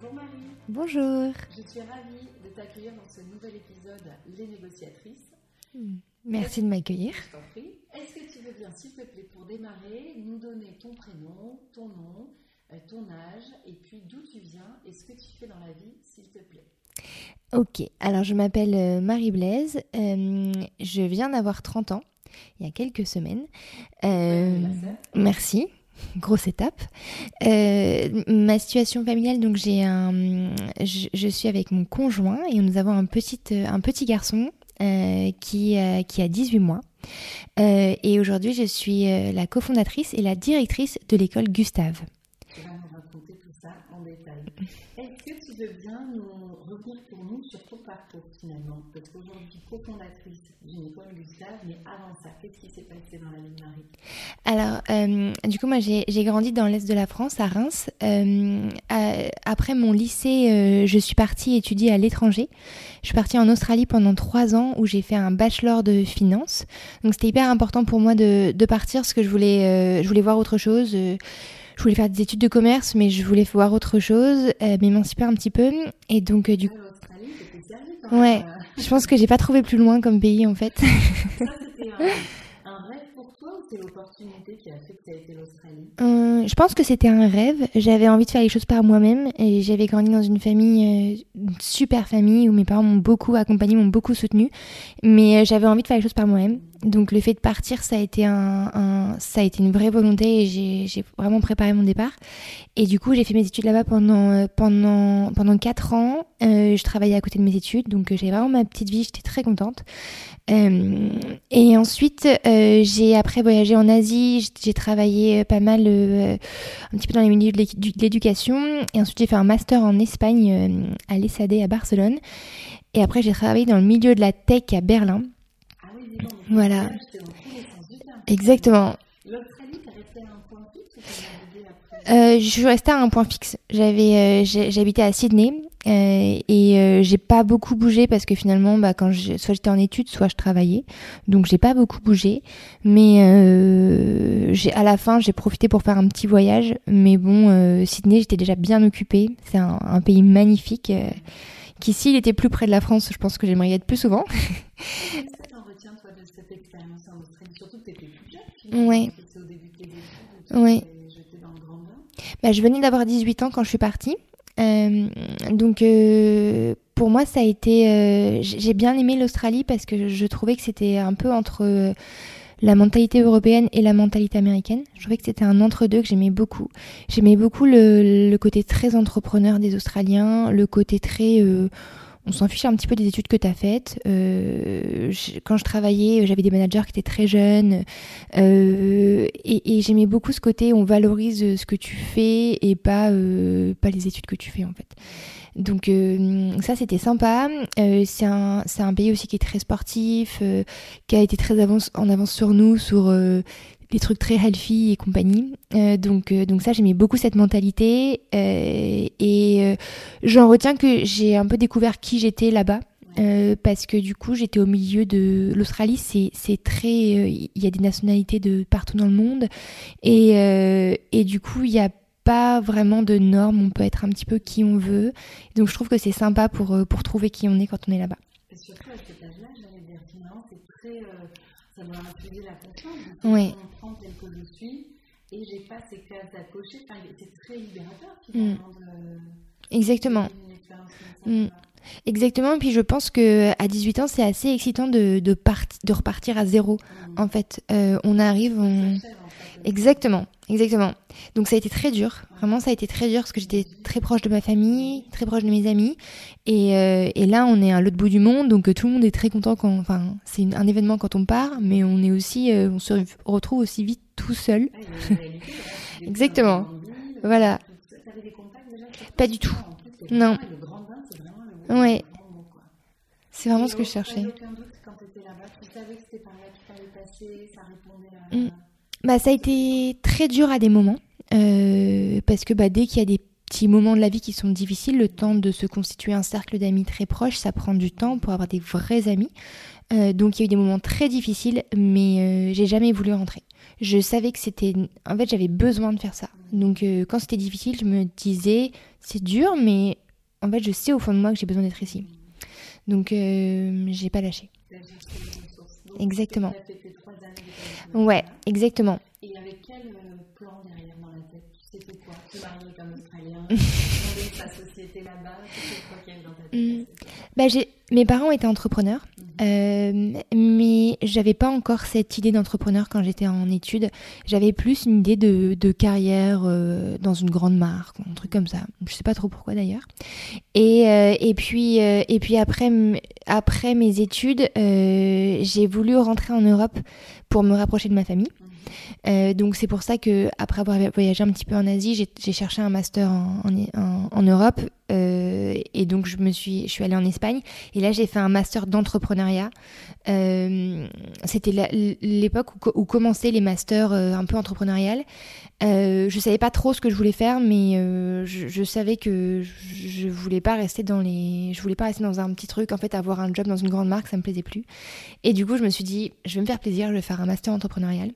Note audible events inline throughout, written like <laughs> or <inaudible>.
Bonjour Marie. Bonjour. Je suis ravie de t'accueillir dans ce nouvel épisode Les négociatrices. Merci de m'accueillir. Je t'en prie. Est-ce que tu veux bien, s'il te plaît, pour démarrer, nous donner ton prénom, ton nom, euh, ton âge et puis d'où tu viens et ce que tu fais dans la vie, s'il te plaît? Ok, alors je m'appelle euh, Marie-Blaise. Euh, je viens d'avoir 30 ans, il y a quelques semaines. Euh, merci. <laughs> Grosse étape. Euh, ma situation familiale, donc j'ai un, je, suis avec mon conjoint et nous avons un petit, euh, un petit garçon euh, qui, euh, qui a 18 mois. Euh, et aujourd'hui, je suis euh, la cofondatrice et la directrice de l'école Gustave. Tu vas nous raconter tout ça en détail. Est-ce que tu veux bien nous revenir pour nous sur ton parcours finalement? Parce qu'aujourd'hui, cofondatrice d'une école Gustave, mais avant ça, qu'est-ce qui s'est passé dans la vie de Marie? Alors, euh, du coup, moi, j'ai grandi dans l'est de la France, à Reims. Euh, après mon lycée, euh, je suis partie étudier à l'étranger. Je suis partie en Australie pendant trois ans où j'ai fait un bachelor de finance. Donc, c'était hyper important pour moi de, de partir parce que je voulais, euh, je voulais voir autre chose. Je voulais faire des études de commerce, mais je voulais voir autre chose, euh, m'émanciper un petit peu. Et donc, euh, du coup, Ouais. je pense que j'ai pas trouvé plus loin comme pays, en fait. Ça, <laughs> un, un rêve pour toi ou c'est l'opportunité qui a fait que été l'Australie? Euh, je pense que c'était un rêve. J'avais envie de faire les choses par moi-même et j'avais grandi dans une famille, euh, une super famille où mes parents m'ont beaucoup accompagnée, m'ont beaucoup soutenue. Mais j'avais envie de faire les choses par moi-même. Donc le fait de partir, ça a été un, un- ça a été une vraie volonté et j'ai, vraiment préparé mon départ. Et du coup, j'ai fait mes études là-bas pendant euh, pendant pendant quatre ans. Euh, je travaillais à côté de mes études, donc euh, j'avais vraiment ma petite vie. J'étais très contente. Euh, et ensuite, euh, j'ai après voyagé en Asie. J'ai- travaillé euh, pas mal, un petit peu dans les milieux de l'éducation. Et ensuite, j'ai fait un master en Espagne à l'ESAD à Barcelone. Et après, j'ai travaillé dans le milieu de la tech à Berlin. Ah oui, dis donc. Voilà. Exactement. Euh, je suis restée à un point fixe. J'avais, euh, j'habitais à Sydney euh, et euh, j'ai pas beaucoup bougé parce que finalement, bah, quand je, soit j'étais en études, soit je travaillais, donc j'ai pas beaucoup bougé. Mais à la fin, j'ai profité pour faire un petit voyage. Mais bon, Sydney, j'étais déjà bien occupée. C'est un, un pays magnifique. Qui s'il était plus près de la France, je pense que j'aimerais y être plus souvent. <laughs> Qu'est-ce que t'en retiens, toi, de cette expérience en T'étais plus jeune, au début de tes études dans le grand bain. Bah, je venais d'avoir 18 ans quand je suis partie. Euh, donc euh, pour moi ça a été euh, j'ai bien aimé l'Australie parce que je trouvais que c'était un peu entre la mentalité européenne et la mentalité américaine. Je trouvais que c'était un entre-deux que j'aimais beaucoup. J'aimais beaucoup le, le côté très entrepreneur des Australiens, le côté très... euh, on s'en fiche un petit peu des études que tu as faites. Euh, quand je travaillais, j'avais des managers qui étaient très jeunes. Euh, et j'aimais beaucoup ce côté, on valorise ce que tu fais et pas, euh, les études que tu fais en fait. Donc euh, ça c'était sympa. Euh, c'est un, pays aussi qui est très sportif, euh, qui a été très avance, en avance sur nous, sur euh, les trucs très healthy et compagnie. Euh, donc, euh, donc ça j'aimais beaucoup cette mentalité. Euh, et j'en retiens que j'ai un peu découvert qui j'étais là-bas. Parce que du coup j'étais au milieu de l'Australie c'est très il y a des nationalités de partout dans le monde et et du coup il y a pas vraiment de normes on peut être un petit peu qui on veut donc je trouve que c'est sympa pour pour trouver qui on est quand on est là-bas surtout à cet âge-là, j'allais dire, finalement, c'est très. Euh, ça la confiance. Oui. comprendre tel que je suis et j'ai pas ces cases à cocher. Enfin, c'est très libérateur, finalement, de. exactement de vivre une expérience comme ça. Mm. Exactement, et puis je pense que à 18 ans, c'est assez excitant de, de, parti- de repartir à zéro. Mm. En fait, Euh, on arrive, on... Cher, en fait. Exactement, exactement. Donc ça a été très dur, vraiment ça a été très dur parce que j'étais très proche de ma famille, très proche de mes amis, et, euh, et là on est à l'autre bout du monde, donc euh, tout le monde est très content quand, enfin c'est un événement quand on part, mais on est aussi, euh, on se retrouve aussi vite tout seul. Ah, <laughs> Exactement. Voilà. Pas du tout. Non. Bain, c'est vraiment ce que je cherchais. Mm. Bah, ça a été très dur à des moments, euh, parce que bah, dès qu'il y a des petits moments de la vie qui sont difficiles, le temps de se constituer un cercle d'amis très proches, ça prend du temps pour avoir des vrais amis. donc il y a eu des moments très difficiles, mais j'ai jamais voulu rentrer. Je savais que c'était... En fait, j'avais besoin de faire ça. Donc quand c'était difficile, je me disais, c'est dur, mais en fait, je sais au fond de moi que j'ai besoin d'être ici. Donc, j'ai pas lâché. Exactement. Ouais, exactement. Et avec quel plan derrière dans la tête? C'était quoi? Se marier comme Australien? <laughs> Sa société là-bas? C'était quoi qu'il y avait dans ta tête? Bah, Mes parents étaient entrepreneurs. Euh, mais j'avais pas encore cette idée d'entrepreneur quand j'étais en études. J'avais plus une idée de, de carrière euh, dans une grande marque, un truc comme ça. Je sais pas trop pourquoi d'ailleurs. Et, euh, et puis, et puis après, après mes études, j'ai voulu rentrer en Europe pour me rapprocher de ma famille. Euh, donc c'est pour ça que après avoir voyagé un petit peu en Asie, j'ai cherché un master en, en, en Europe euh, et donc je me suis, je suis allée en Espagne et là j'ai fait un master d'entrepreneuriat. Euh, C'était l'époque où, où, commençaient les masters euh, un peu entrepreneurial. Je savais pas trop ce que je voulais faire, mais je, savais que je voulais pas rester dans les, je voulais pas rester dans un petit truc. En fait, avoir un job dans une grande marque, ça me plaisait plus. Et du coup, je me suis dit, je vais me faire plaisir, je vais faire un master entrepreneurial.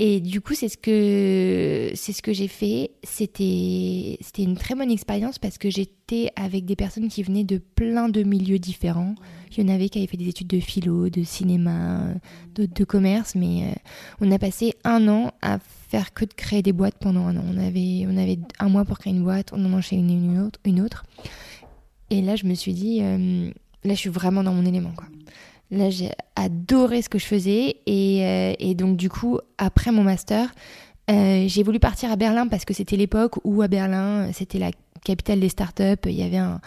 Et du coup, c'est ce que c'est ce que j'ai fait. C'était c'était une très bonne expérience parce que j'étais avec des personnes qui venaient de plein de milieux différents. Il y en avait qui avaient fait des études de philo, de cinéma, de, de commerce, mais euh, on a passé un an à faire que de créer des boîtes pendant un an. On avait on avait un mois pour créer une boîte, on en enchaînait une, autre, une autre. Et là, je me suis dit, euh, là, je suis vraiment dans mon élément, quoi. Là, j'ai adoré ce que je faisais. Et, euh, donc, du coup, après mon master, euh, j'ai voulu partir à Berlin parce que c'était l'époque où à Berlin, c'était la capitale des startups. Il y avait un,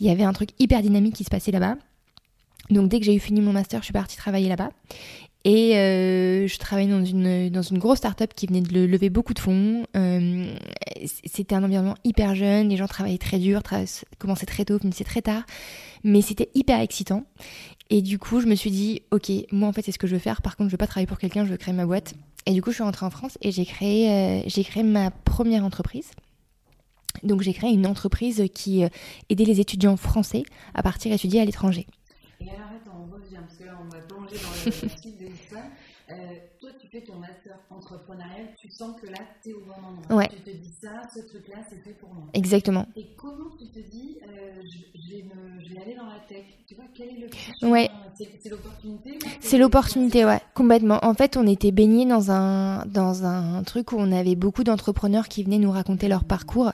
il y avait un truc hyper dynamique qui se passait là-bas. Donc, dès que j'ai eu fini mon master, je suis partie travailler là-bas. Et euh, je travaillais dans une, dans une grosse start-up qui venait de lever beaucoup de fonds. Euh, c'était un environnement hyper jeune, les gens travaillaient très dur, commençaient très tôt, finissaient très tard. Mais c'était hyper excitant. Et du coup, je me suis dit, ok, moi en fait, c'est ce que je veux faire. Par contre, je veux pas travailler pour quelqu'un, je veux créer ma boîte. Et du coup, je suis rentrée en France et j'ai créé, euh, créé ma première entreprise. Donc, j'ai créé une entreprise qui aidait les étudiants français à partir étudier à l'étranger. Et alors, attends, on revient, parce que là, on va plonger dans le site de l'histoire. Euh, toi, tu fais ton master entrepreneurial, tu sens que là, tu es au bon endroit. Ouais. Tu te dis ça, ce truc-là, c'est fait pour moi. Exactement. Et comment tu te dis, euh, je, je, vais me, je, vais aller dans la tech? Tu vois, quel est le Ouais. C'est l'opportunité C'est l'opportunité, ouais, complètement. En fait, on était baignés dans un, dans un truc où on avait beaucoup d'entrepreneurs qui venaient nous raconter leur parcours.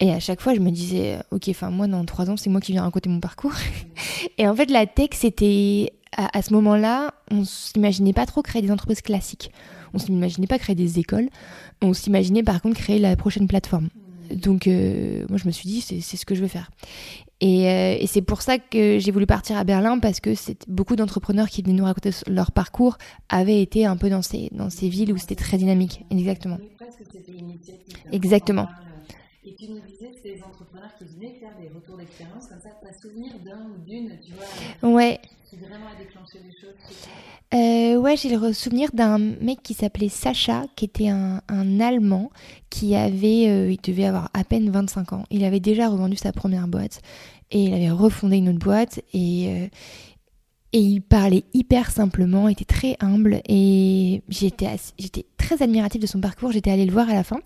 Et à chaque fois, je me disais, ok, enfin, moi, dans trois ans, c'est moi qui viens raconter mon parcours. <laughs> Et en fait, la tech, c'était à, à, ce moment-là, on s'imaginait pas trop créer des entreprises classiques. On s'imaginait pas créer des écoles. On s'imaginait par contre créer la prochaine plateforme. Donc, euh, moi, je me suis dit, c'est ce que je veux faire. Et, euh, et c'est pour ça que j'ai voulu partir à Berlin parce que beaucoup d'entrepreneurs qui venaient nous raconter leur parcours avaient été un peu dans ces, dans ces villes où c'était très dynamique. Exactement. Exactement. Et tu nous disais que c'était des entrepreneurs qui venaient faire des retours d'expérience, comme ça, tu as souvenir d'un ou d'une, tu vois, ouais. qui vraiment a déclenché des choses euh, Ouais, j'ai le souvenir d'un mec qui s'appelait Sacha, qui était un, un Allemand, qui avait, euh, il devait avoir à peine 25 ans. Il avait déjà revendu sa première boîte, et il avait refondé une autre boîte, et... Euh, et il parlait hyper simplement, était très humble et j'étais j'étais très admirative de son parcours. J'étais allée le voir à la fin.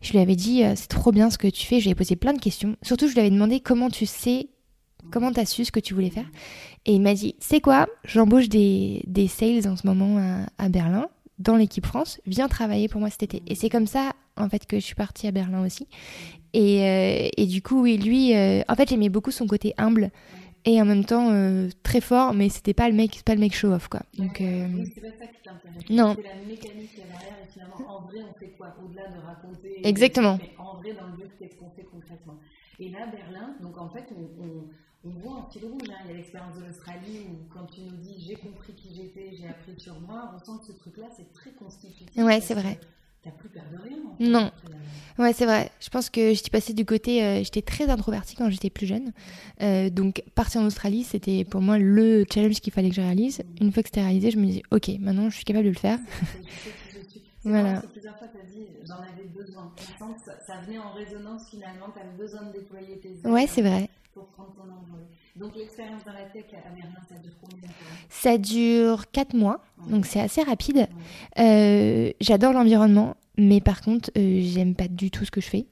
Je lui avais dit c'est trop bien ce que tu fais. Je lui ai posé plein de questions. Surtout je lui avais demandé comment tu sais, comment tu as su ce que tu voulais faire. Et il m'a dit c'est quoi? J'embauche des, des sales en ce moment à, à Berlin dans l'équipe France. Viens travailler pour moi cet été. Et c'est comme ça en fait que je suis partie à Berlin aussi. Et, euh, et du coup oui lui, euh, en fait j'aimais beaucoup son côté humble et en même temps euh, très fort mais c'était pas le mec pas le mec show off quoi. Donc euh... c'est pas ça qui t'intéresse. non. C'est la mécanique derrière et finalement en vrai on fait quoi au-delà de raconter exactement. mais en vrai dans le but qu'est-ce qu'on fait concrètement. Et là Berlin donc en fait on, on, on voit un fil rouge hein. il y a l'expérience de l'Australie où quand tu nous dis j'ai compris qui j'étais j'ai appris sur moi on sent que ce truc là c'est très constitutif. Ouais c'est vrai T'as plus peur de rien. En fait. Non. Ouais, c'est vrai. Je pense que j'étais passée du côté. Euh, j'étais très introvertie quand j'étais plus jeune. Euh, donc, partir en Australie, c'était pour moi le challenge qu'il fallait que je réalise. Une fois que c'était réalisé, je me dis, ok, maintenant je suis capable de le faire. <laughs> Voilà. Plusieurs fois, tu as dit, j'en avais besoin. Je sens ça, ça, venait en résonance finalement, tu avais besoin de déployer tes Ouais, c'est vrai. Pour prendre ton envol. Donc l'expérience dans la tech à Berlin, ça dure combien de temps? Ça dure 4 mois, donc c'est assez rapide. Euh, J'adore l'environnement, mais par contre, euh, j'aime pas du tout ce que je fais.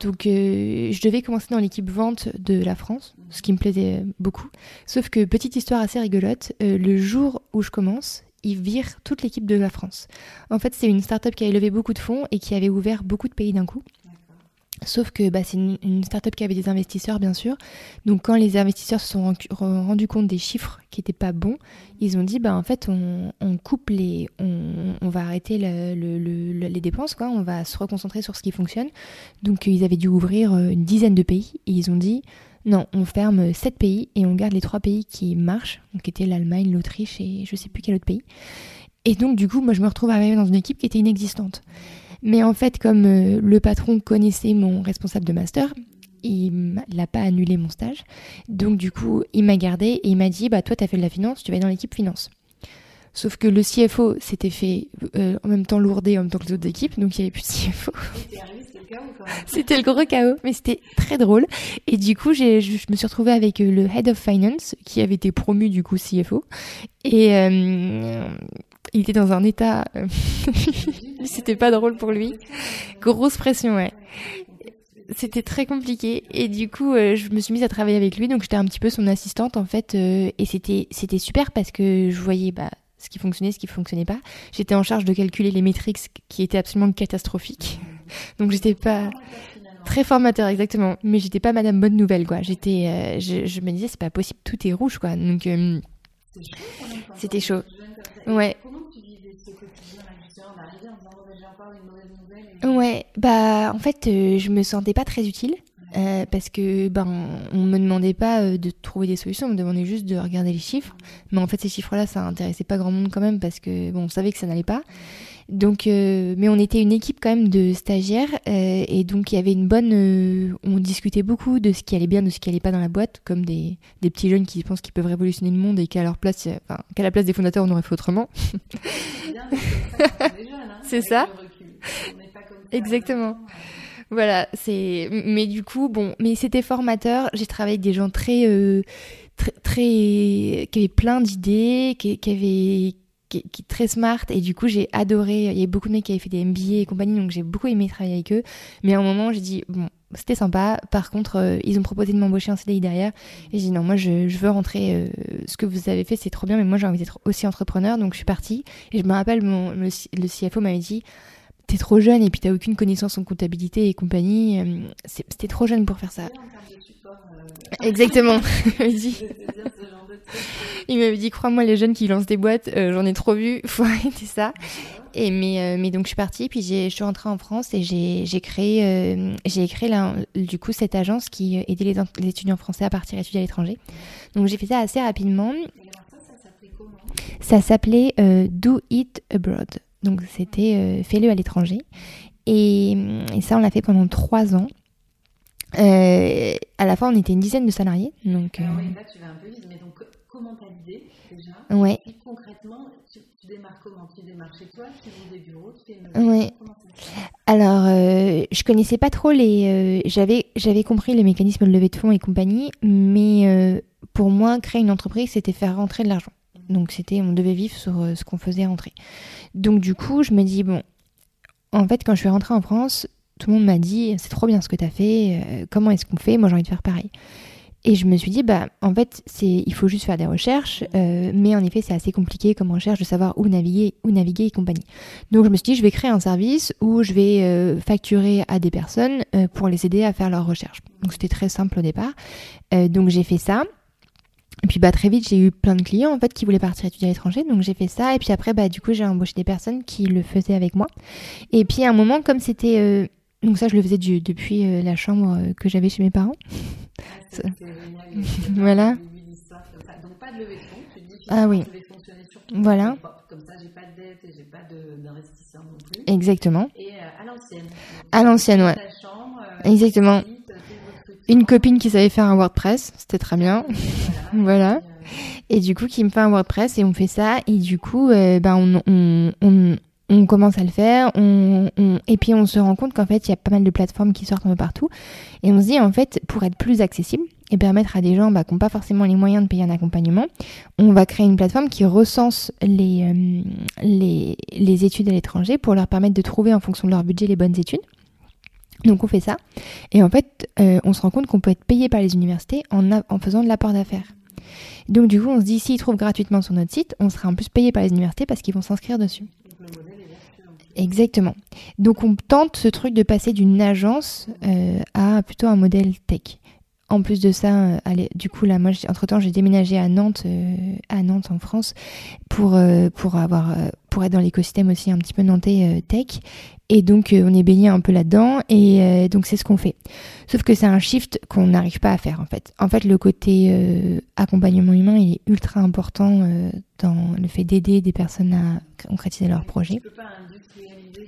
Donc euh, je devais commencer dans l'équipe vente de la France, ce qui me plaisait beaucoup. Sauf que, petite histoire assez rigolote, euh, le jour où je commence, ils virent toute l'équipe de la France. En fait, c'est une start-up qui avait levé beaucoup de fonds et qui avait ouvert beaucoup de pays d'un coup. Sauf que bah, c'est une, une start-up qui avait des investisseurs, bien sûr. Donc, quand les investisseurs se sont rendus compte des chiffres qui n'étaient pas bons, ils ont dit bah, en fait, on, on coupe les. On, on va arrêter le, le, le, les dépenses, quoi. On va se reconcentrer sur ce qui fonctionne. Donc, ils avaient dû ouvrir euh, une dizaine de pays et ils ont dit non, on ferme 7 pays et on garde les 3 pays qui marchent, donc qui étaient l'Allemagne, l'Autriche et je sais plus quel autre pays. Et donc, du coup, moi, je me retrouve arrivée dans une équipe qui était inexistante. Mais en fait, comme euh, le patron connaissait mon responsable de master, il n'a pas annulé mon stage. Donc, du coup, il m'a gardé et il m'a dit Bah, toi, tu as fait de la finance, tu vas dans l'équipe finance. Sauf que le CFO s'était fait euh, en même temps lourder en même temps que les autres équipes, donc il n'y avait plus de CFO. C'était le gros chaos, mais c'était très drôle. Et du coup, je, je me suis retrouvée avec euh, le Head of Finance, qui avait été promu du coup CFO. Et euh, il était dans un état... euh, <laughs> c'était pas drôle pour lui. Grosse pression, ouais. C'était très compliqué et du coup euh, je me suis mise à travailler avec lui donc j'étais un petit peu son assistante en fait euh, et c'était c'était super parce que je voyais bah ce qui fonctionnait, ce qui fonctionnait pas. J'étais en charge de calculer les métriques qui étaient absolument catastrophiques. <laughs> Donc j'étais pas très formateur exactement, mais j'étais pas Madame Bonne Nouvelle quoi. J'étais, je, me disais c'est pas possible, tout est rouge quoi. Donc c'était chaud. Ouais. Ouais, bah en fait euh, je me sentais pas très utile. Euh, parce que ben on me demandait pas euh, de trouver des solutions, on me demandait juste de regarder les chiffres. Mais en fait ces chiffres-là, ça intéressait pas grand monde quand même parce que bon, on savait que ça n'allait pas. Donc, euh, mais on était une équipe quand même de stagiaires euh, et donc il y avait une bonne. euh, on discutait beaucoup de ce qui allait bien, de ce qui allait pas dans la boîte, comme des, des petits jeunes qui pensent qu'ils peuvent révolutionner le monde et qu'à leur place, enfin qu'à la place des fondateurs, on aurait fait autrement. <laughs> C'est ça. Exactement. Voilà, c'est. Mais du coup, bon, mais c'était formateur. J'ai travaillé avec des gens très, très, très, qui avaient plein d'idées, qui, qui avaient, qui, qui très smart. Et du coup, j'ai adoré. Il y avait beaucoup de mecs qui avaient fait des MBA et compagnie, donc j'ai beaucoup aimé travailler avec eux. Mais à un moment, j'ai dit bon, c'était sympa. Par contre, euh, ils ont proposé de m'embaucher en CDI derrière. Et j'ai dit non, moi, je, je veux rentrer. euh, ce que vous avez fait, c'est trop bien, mais moi, j'ai envie d'être aussi entrepreneur. Donc, je suis partie. Et je me rappelle, mon, le, le CFO m'avait dit t'es trop jeune et puis t'as aucune connaissance en comptabilité et compagnie. euh, C'était trop jeune pour faire ça. Exactement. <laughs> Il m'avait dit- crois-moi, les jeunes qui lancent des boîtes, euh, j'en ai trop vu, <laughs> faut arrêter ça. Et mais, euh, mais donc je suis partie, puis je suis rentrée en France et j'ai créé, euh, j'ai créé là, du coup cette agence qui euh, aidait les, étudiants français à partir étudier à l'étranger. Donc j'ai fait ça assez rapidement. Ça s'appelait euh, Do It Abroad. Donc c'était euh, fais-le à l'étranger. Et ça, on l'a fait pendant trois ans. Euh, à la fin, on était une dizaine de salariés. Donc, euh, Alors oui, là tu vas un peu vite, mais donc comment t'as l'idée déjà? Ouais. Et concrètement, tu, tu démarres comment? Tu démarres chez toi, tu ouvres des bureaux, tu fais une Ouais. Alors, euh, je connaissais pas trop les. euh, j'avais, j'avais compris les mécanismes de levée de fonds et compagnie, mais euh, pour moi, créer une entreprise, c'était faire rentrer de l'argent. Donc, c'était, on devait vivre sur euh, ce qu'on faisait rentrer. Donc, du coup, je me dis bon, en fait, quand je suis rentrée en France, tout le monde m'a dit c'est trop bien ce que tu as fait. euh, comment est-ce qu'on fait Moi, j'ai envie de faire pareil. Et je me suis dit, bah, en fait, c'est, il faut juste faire des recherches, euh, mais en effet, c'est assez compliqué comme recherche de savoir où naviguer, où naviguer et compagnie. Donc, je me suis dit, je vais créer un service où je vais euh, facturer à des personnes euh, pour les aider à faire leurs recherches. Donc, c'était très simple au départ. Euh, donc, j'ai fait ça. Et puis, bah, très vite, j'ai eu plein de clients, en fait, qui voulaient partir étudier à l'étranger. Donc, j'ai fait ça. Et puis après, bah, du coup, j'ai embauché des personnes qui le faisaient avec moi. Et puis, à un moment, comme c'était, euh, donc ça, je le faisais du- depuis euh, la chambre euh, que j'avais chez mes parents. Génial. <laughs> <laughs> Voilà. Le début de l'histoire comme ça. Donc pas de levée de fonds, tu dis Ah oui. Voilà. Comme ça, j'ai pas de dette et j'ai pas d'investisseur non plus. Exactement. Et euh, à l'ancienne. À l'ancienne, ouais. chambre, euh, Exactement. Une copine qui savait faire un WordPress, c'était très bien. <laughs> Voilà. Et, Et du coup, qui me fait un WordPress et on fait ça. Et du coup, euh, ben, on, on, on- on commence à le faire, et puis on se rend compte qu'en fait, il y a pas mal de plateformes qui sortent un peu partout. Et on se dit, en fait, pour être plus accessible et permettre à des gens bah, qui n'ont pas forcément les moyens de payer un accompagnement, on va créer une plateforme qui recense les, euh, les, les études à l'étranger pour leur permettre de trouver en fonction de leur budget les bonnes études. Donc on fait ça. Et en fait, euh, on se rend compte qu'on peut être payé par les universités en, en faisant de l'apport d'affaires. Donc du coup, on se dit, s'ils trouvent gratuitement sur notre site, on sera en plus payé par les universités parce qu'ils vont s'inscrire dessus. Exactement. Donc on tente ce truc de passer d'une agence euh, à plutôt un modèle tech. En plus de ça, euh, allez, du coup là, moi, entre temps, j'ai déménagé à Nantes, euh, à Nantes en France, pour pour avoir, pour être dans l'écosystème aussi un petit peu nantais tech. Et donc on est baigné un peu là-dedans, et donc c'est ce qu'on fait. Sauf que c'est un shift qu'on n'arrive pas à faire en fait. En fait, le côté accompagnement humain, il est ultra important dans le fait d'aider des personnes à concrétiser leurs projets.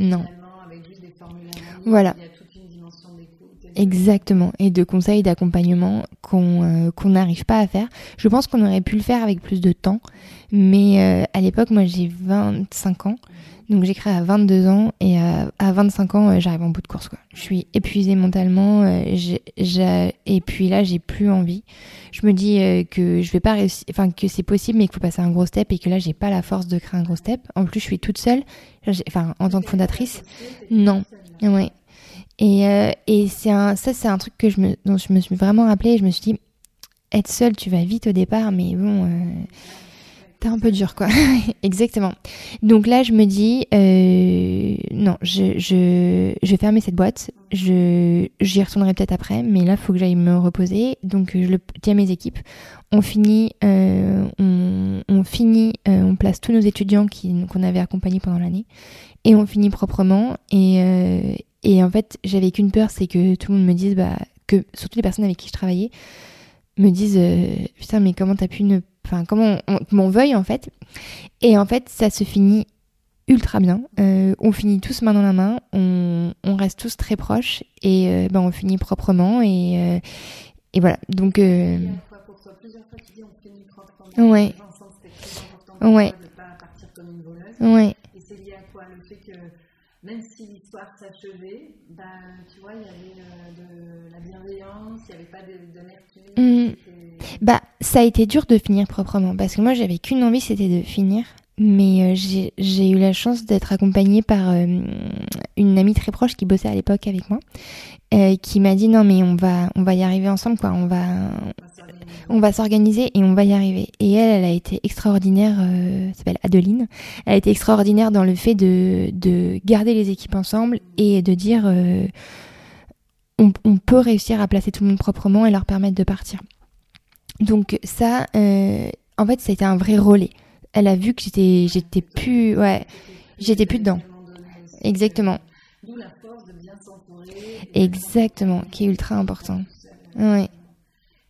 Non. Voilà. Exactement, et de conseils d'accompagnement qu'on euh, qu'on n'arrive pas à faire. Je pense qu'on aurait pu le faire avec plus de temps, mais euh, à l'époque, moi j'ai 25 ans, donc j'ai créé à 22 ans, et à, à 25 ans, euh, j'arrive en bout de course. Quoi. Je suis épuisée mentalement, et puis là, j'ai plus envie. Je me dis que je vais pas réussir, enfin que c'est possible, mais qu'il faut passer un gros step, et que là, j'ai pas la force de créer un gros step. En plus, je suis toute seule, enfin en tant que fondatrice, non. Ouais. Et, euh, et c'est un, ça, c'est un truc que je me, dont je me suis vraiment rappelé. Je me suis dit, être seule, tu vas vite au départ, mais bon, euh, t'es un peu dur, quoi. <laughs> Exactement. Donc là, je me dis, euh, non, je, je, vais fermer cette boîte. Je, j'y retournerai peut-être après, mais là, il faut que j'aille me reposer. Donc, je le mes équipes. On finit, on, on, finit, on place tous nos étudiants qu'on avait accompagnés pendant l'année, et on finit proprement. Et, et en fait, j'avais qu'une peur, c'est que tout le monde me dise, bah, que surtout les personnes avec qui je travaillais, me disent, euh, putain, mais comment t'as pu ne. Enfin, comment on, m'en veuille en fait. Et en fait, ça se finit ultra bien. Euh, on finit tous main dans la main, on, on reste tous très proches et euh, ben, on finit proprement. Et, et voilà. Donc. Euh... Ouais. Ouais. Ouais. Et c'est lié à quoi Le fait que même si l'histoire s'achevait, ben, tu vois, il y avait euh, de la bienveillance, il n'y avait pas d'amertume. Mmh. Bah, ça a été dur de finir proprement, parce que moi, j'avais qu'une envie, c'était de finir. Mais euh, j'ai eu la chance d'être accompagnée par euh, une amie très proche qui bossait à l'époque avec moi, qui m'a dit non mais on va on va y arriver ensemble quoi, on va on va s'organiser et on va y arriver. Et elle, elle a été extraordinaire, euh, s'appelle Adeline, elle a été extraordinaire dans le fait de, de garder les équipes ensemble et de dire euh, on, peut réussir à placer tout le monde proprement et leur permettre de partir. Donc ça, euh, en fait, ça a été un vrai relais. Elle a vu que j'étais, j'étais plus, ouais, j'étais plus dedans. Exactement. Exactement, qui est ultra important. Ouais.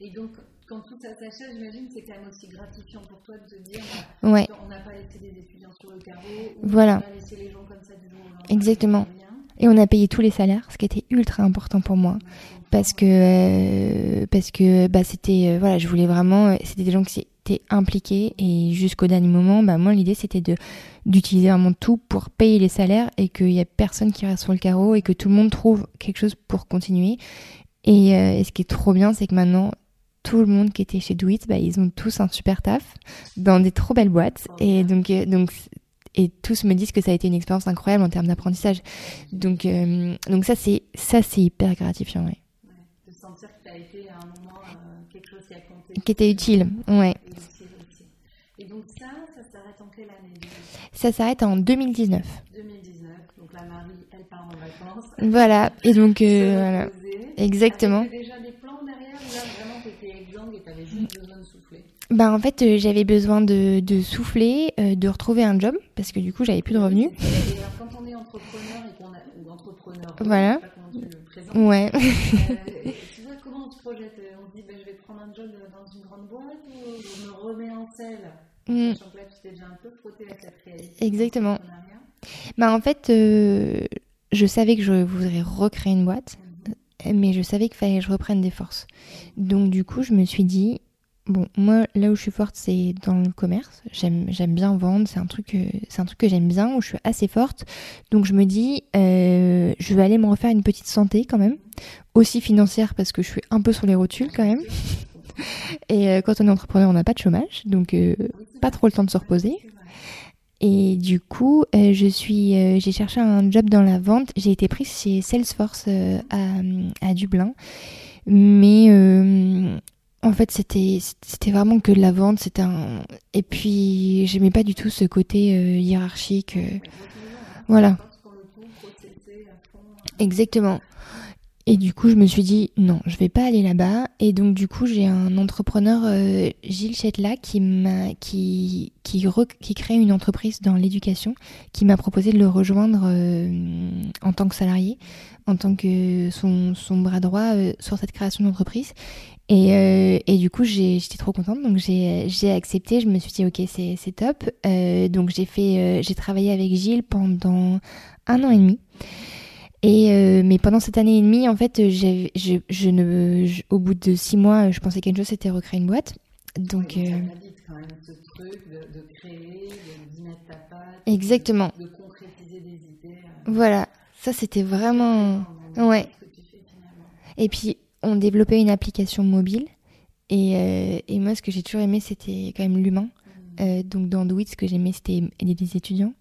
Et donc, quand tout ça s'achève, j'imagine que c'est quand même aussi gratifiant pour toi de te dire ouais. on n'a pas laissé des étudiants sur le carreau, voilà. on n'a pas laissé les gens comme ça du jour au lendemain. Exactement. Et on a payé tous les salaires, ce qui était ultra important pour moi. Parce que, euh, parce que bah, c'était, euh, voilà, je voulais vraiment, euh, c'était des gens qui étaient impliqués et jusqu'au dernier moment, bah, moi l'idée c'était de d'utiliser vraiment tout pour payer les salaires et qu'il y a personne qui reste sur le carreau et que tout le monde trouve quelque chose pour continuer. Et, euh, et ce qui est trop bien, c'est que maintenant, tout le monde qui était chez Do It, bah, ils ont tous un super taf dans des trop belles boîtes. Et donc, euh, donc, et tous me disent que ça a été une expérience incroyable en termes d'apprentissage. Donc, euh, donc ça, c'est, ça, c'est hyper gratifiant, ouais. De sentir que tu as été à un moment euh, quelque chose qui a compté. Qui était utile, ouais. Et donc ça, ça s'arrête en quelle année Ça s'arrête en 2019. 2019, donc la Marie, elle part en vacances. Voilà, et donc, euh, <laughs> voilà. Exactement. déjà des plans derrière Là, vraiment, tu étais exsangue et tu avais juste besoin de bah, En fait, euh, j'avais besoin de, de souffler, euh, de retrouver un job, parce que du coup, j'avais plus de revenus. Et alors, quand on est entrepreneur et qu'on a. Ou entrepreneur, voilà. je sais pas comment tu le présentes. Ouais. euh, <laughs> tu vois, comment on se projette On se dit, bah, je vais prendre un job dans une grande boîte ou je me remets en selle? Mm. Sachant que là, tu t'es déjà un peu frotté avec cette réalité. Exactement. Bah, en fait, euh, je savais que je voudrais recréer une boîte, Mhm. mais je savais qu'il fallait que je reprenne des forces. Donc, du coup, je me suis dit, bon, moi, là où je suis forte, c'est dans le commerce. J'aime, bien vendre. C'est un truc, euh, que j'aime bien, où je suis assez forte. Donc, je me dis, euh, je vais aller me refaire une petite santé quand même, aussi financière parce que je suis un peu sur les rotules quand même. <laughs> Et euh, quand on est entrepreneur, on n'a pas de chômage, donc pas trop le temps de se reposer. Et du coup, je suis, j'ai cherché un job dans la vente. J'ai été prise chez Salesforce à, Dublin, mais en fait, c'était vraiment que de la vente. C'était et puis j'aimais pas du tout ce côté euh, hiérarchique. Euh, voilà. Exactement. Et du coup, je me suis dit non, je vais pas aller là-bas. Et donc du coup, j'ai un entrepreneur, euh, Gilles Chetla, qui qui qui, qui crée une entreprise dans l'éducation, qui m'a proposé de le rejoindre en tant que salarié, en tant que son bras droit sur cette création d'entreprise. Et, euh, et, du coup, j'étais trop contente, donc j'ai accepté. Je me suis dit, ok, c'est top. Euh, donc j'ai fait, euh, j'ai travaillé avec Gilles pendant un an et demi. Et mais pendant cette année et demie, en fait, je, je ne, au bout de six mois, je pensais qu'une chose, c'était recréer une boîte. Donc, oui, quand même ce truc de, de créer, de mettre ta patte, exactement. De, concrétiser des idées. Voilà, ça c'était vraiment, ouais. Et puis on développait une application mobile. Et, euh, et moi, ce que j'ai toujours aimé, c'était quand même l'humain. Mmh. Euh, donc dans Do ce que j'aimais, c'était aider des étudiants.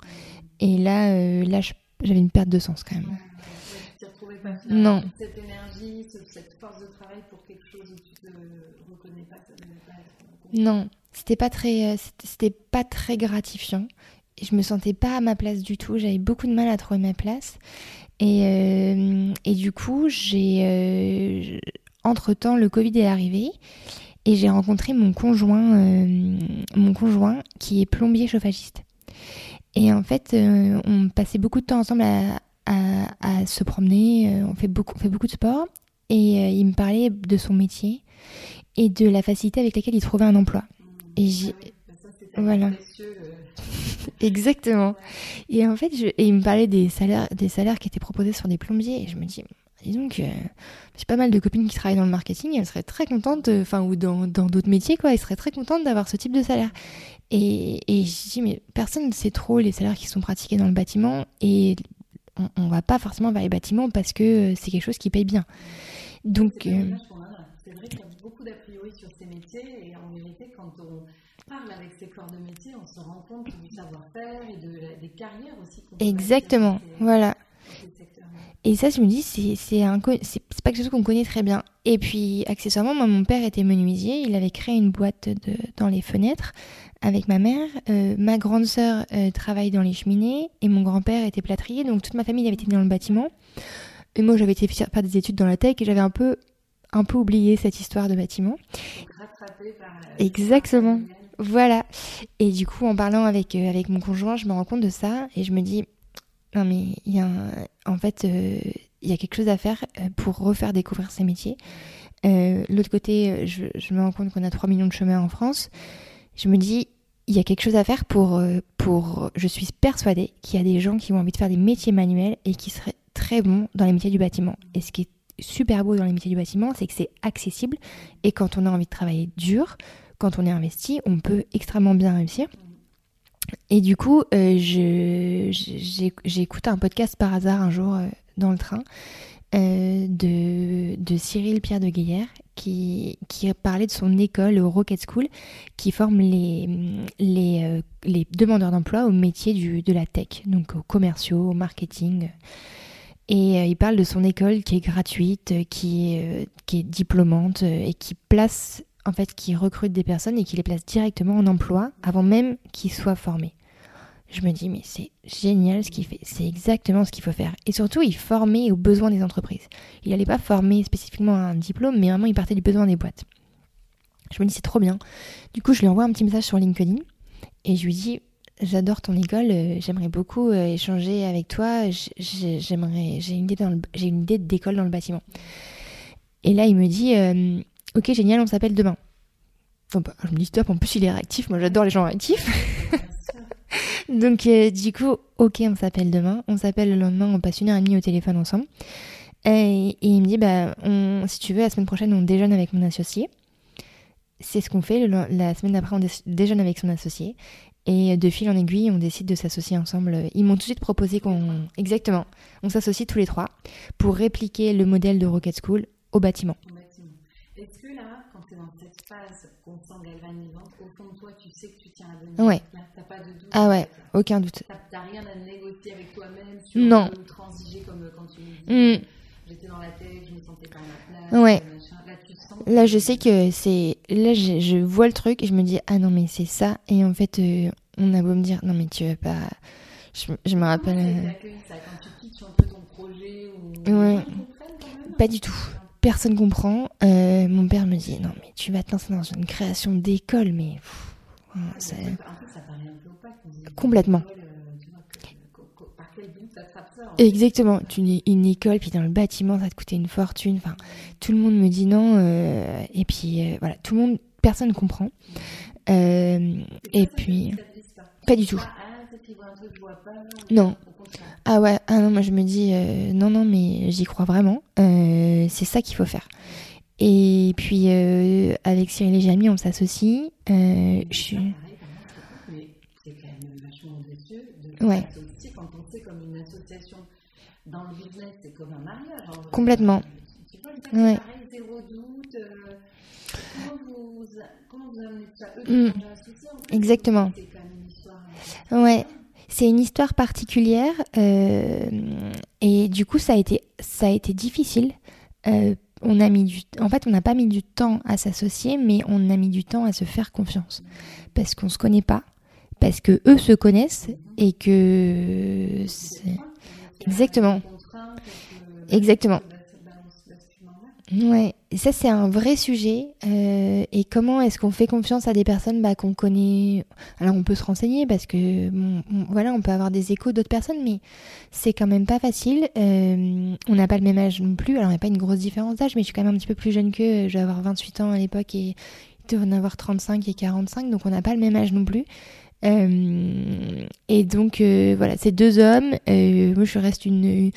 Et là, euh, là j'avais une perte de sens quand même. pas non. Cette énergie, cette force de travail pour quelque chose où tu te reconnais pas, ça. Non, c'était pas très, c'était pas très gratifiant. Je me sentais pas à ma place du tout. J'avais beaucoup de mal à trouver ma place. Et, euh, et du coup, j'ai. Euh, entre-temps, le Covid est arrivé. Et j'ai rencontré mon conjoint, euh, mon conjoint qui est plombier chauffagiste. Et en fait, on passait beaucoup de temps ensemble à, à, se promener. on, fait beaucoup, on fait beaucoup de sport. Et il me parlait de son métier et de la facilité avec laquelle il trouvait un emploi. Et j'ai. Voilà. <laughs> Exactement. Et en fait, je, et il me parlait des salaires, des salaires qui étaient proposés sur des plombiers. Et je me dis, disons que j'ai pas mal de copines qui travaillent dans le marketing. Elles seraient très contentes, enfin, ou dans d'autres métiers, quoi. Elles seraient très contentes d'avoir ce type de salaire. Et, et je dis, mais personne ne sait trop les salaires qui sont pratiqués dans le bâtiment. Et on, on va pas forcément vers les bâtiments parce que c'est quelque chose qui paye bien. Donc. C'est euh, vrai qu'il y a beaucoup d'a priori sur ces métiers. Et en vérité, quand on parle avec ces corps de métier, on se rend compte du savoir-faire et de des carrières aussi. Exactement, voilà. Et ça, je me dis, c'est c'est pas quelque chose qu'on connaît très bien. Et puis, accessoirement, moi, mon père était menuisier. Il avait créé une boîte de, dans les fenêtres avec ma mère. Euh, ma grande sœur euh, travaille dans les cheminées et mon grand-père était plâtrier. Donc, toute ma famille avait été dans le bâtiment. Et moi, j'avais été faire des études dans la tech et j'avais un peu, un peu oublié cette histoire de bâtiment. Par, Exactement. Voilà. Et du coup, en parlant avec, euh, avec mon conjoint, je me rends compte de ça et je me dis, non mais y a en fait, euh, il y a quelque chose à faire euh, pour refaire découvrir ces métiers. L'autre côté, je, je, me rends compte qu'on a 3 millions de chemins en France. Je me dis, il y a quelque chose à faire pour, pour... Je suis persuadée qu'il y a des gens qui ont envie de faire des métiers manuels et qui seraient très bons dans les métiers du bâtiment. Et ce qui est super beau dans les métiers du bâtiment, c'est que c'est accessible et quand on a envie de travailler dur, quand on est investi, on peut extrêmement bien réussir. Et du coup, euh, j'ai écouté un podcast par hasard un jour euh, dans le train euh, de, Cyril Pierre de Guéhière qui, parlait de son école Rocket School qui forme les, demandeurs d'emploi au métier de la tech, donc aux commerciaux, au marketing. Et il parle de son école qui est gratuite, qui qui est diplômante et qui place en fait, qui recrute des personnes et qui les place directement en emploi avant même qu'ils soient formés. Je me dis, mais c'est génial ce qu'il fait. C'est exactement ce qu'il faut faire. Et surtout, il formait aux besoins des entreprises. Il n'allait pas former spécifiquement un diplôme, mais vraiment, il partait du besoin des boîtes. Je me dis, c'est trop bien. Du coup, je lui envoie un petit message sur LinkedIn et je lui dis, j'adore ton école, euh, j'aimerais beaucoup euh, échanger avec toi. J'aimerais, j'ai une idée d'école dans le bâtiment. Et là, il me dit, euh, Ok, génial, on s'appelle demain. bah, je me dis stop, en plus il est réactif, moi j'adore les gens réactifs. <laughs> Donc euh, du coup, ok, on s'appelle demain. On s'appelle le lendemain, on passe une heure et demie au téléphone ensemble. Et, il me dit, bah, on, si tu veux, la semaine prochaine, on déjeune avec mon associé. c'est ce qu'on fait. la semaine d'après, on déjeune avec son associé. Et de fil en aiguille, on décide de s'associer ensemble. Ils m'ont tout de suite proposé qu'on. Exactement. On s'associe tous les trois pour répliquer le modèle de Rocket School au bâtiment. Est-ce que là, quand tu es dans cette phase qu'on sent galvanisante, au fond de toi, tu sais que tu tiens à devenir Ouais. T'as pas de doute Ah ouais, aucun doute. T'as rien à négocier avec toi-même sur non. transiger comme quand tu me dis. Mm. J'étais dans la tête, je me sentais pas à ma place. Ouais. Là, tu sens là, je sais que c'est. Là, je, je, vois le truc et je me dis, ah non, mais c'est ça. Et en fait, euh, on a beau me dire, non, mais tu vas pas. Je, je me rappelle. Euh... Ça, quand tu pitches un peu ton projet ou... Ouais. Pas du tout personne comprend. Euh, mon père me dit non mais tu vas te lancer dans une création d'école, mais ça... complètement. Exactement, tu une école, puis dans le bâtiment, ça te coûter une fortune. Enfin, tout le monde me dit non, euh, et puis euh, voilà, tout le monde, personne ne comprend. et puis, pas? du tout. Non. Ah ouais, ah non, moi je me dis euh, non, non, mais j'y crois vraiment. Euh, c'est ça qu'il faut faire. Et puis euh, avec Cyril et Jamie, on s'associe. je suis. Ouais. Quand on sait comme une association dans le business, c'est comme un mariage. Complètement. Tu vois, ouais. pareil, zéro doute. Comment vous, comment vous amenez ça Eux, mmh. en fait, Exactement. C'est quand même une histoire. Ouais. C'est une histoire particulière euh, et du coup ça a été, ça a été difficile. Euh, on a mis du, en fait, on n'a pas mis du temps à s'associer, mais on a mis du temps à se faire confiance parce qu'on se connaît pas, parce que eux se connaissent et que exactement, exactement. Ouais, ça c'est un vrai sujet. Euh, et comment est-ce qu'on fait confiance à des personnes bah, qu'on connaît Alors on peut se renseigner parce que voilà, on peut avoir des échos d'autres personnes, mais c'est quand même pas facile. Euh, on n'a pas le même âge non plus. Alors il n'y a pas une grosse différence d'âge, mais je suis quand même un petit peu plus jeune qu'eux. Je vais avoir 28 ans à l'époque et ils doivent en avoir 35 et 45, donc on n'a pas le même âge non plus. Euh, et donc euh, voilà, c'est deux hommes. Euh, moi, je reste une,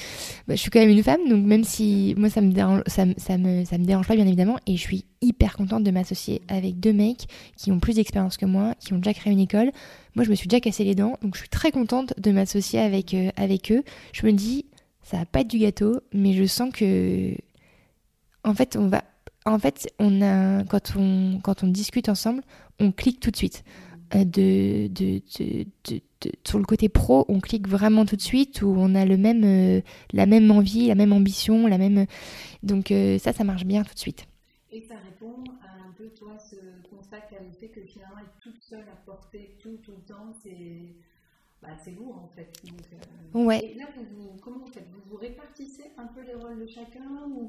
bah, je suis quand même une femme, donc même si moi ça me dérange, ça me dérange pas bien évidemment, et je suis hyper contente de m'associer avec deux mecs qui ont plus d'expérience que moi, qui ont déjà créé une école. Moi, je me suis déjà cassé les dents, donc je suis très contente de m'associer avec avec eux. Je me dis, ça va pas être du gâteau, mais je sens que, en fait, on va, en fait, on a quand on quand on discute ensemble, on clique tout de suite. Euh, de, de, de, sur le côté pro, on clique vraiment tout de suite, où on a le même, euh, la même envie, la même ambition, la même. Donc euh, ça, ça marche bien tout de suite. Et ça répond à un peu, toi, ce constat qu'elle fait que finalement, être toute seule à porter tout, tout le temps, c'est. Bah, lourd en fait. Donc, ouais. Et là, vous, comment vous faites? Vous vous répartissez un peu les rôles de chacun ou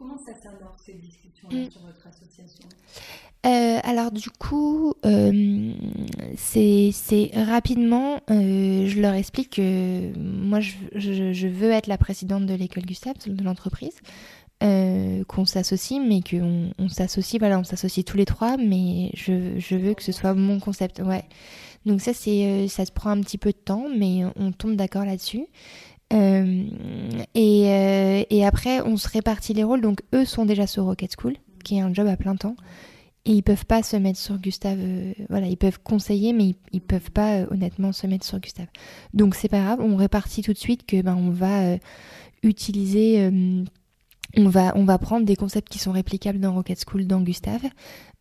Comment ça s'amorce ces discussions-là mm. sur votre association? Euh, alors du coup, euh, c'est rapidement, euh, je leur explique que moi je, je, veux être la présidente de l'école Gustave, de l'entreprise, qu'on s'associe, mais qu'on on, s'associe, voilà, on s'associe tous les trois, mais je, je, veux que ce soit mon concept, ouais. Donc ça c'est, ça se prend un petit peu de temps, mais on tombe d'accord là-dessus. Euh, et, euh, et, après, on se répartit les rôles. Donc, eux sont déjà sur Rocket School, qui est un job à plein temps. Et ils peuvent pas se mettre sur Gustave. Euh, voilà, ils peuvent conseiller, mais ils, ils peuvent pas honnêtement se mettre sur Gustave. Donc, c'est pas grave. On répartit tout de suite que ben, on va utiliser. on va, on va prendre des concepts qui sont réplicables dans Rocket School, dans Gustave.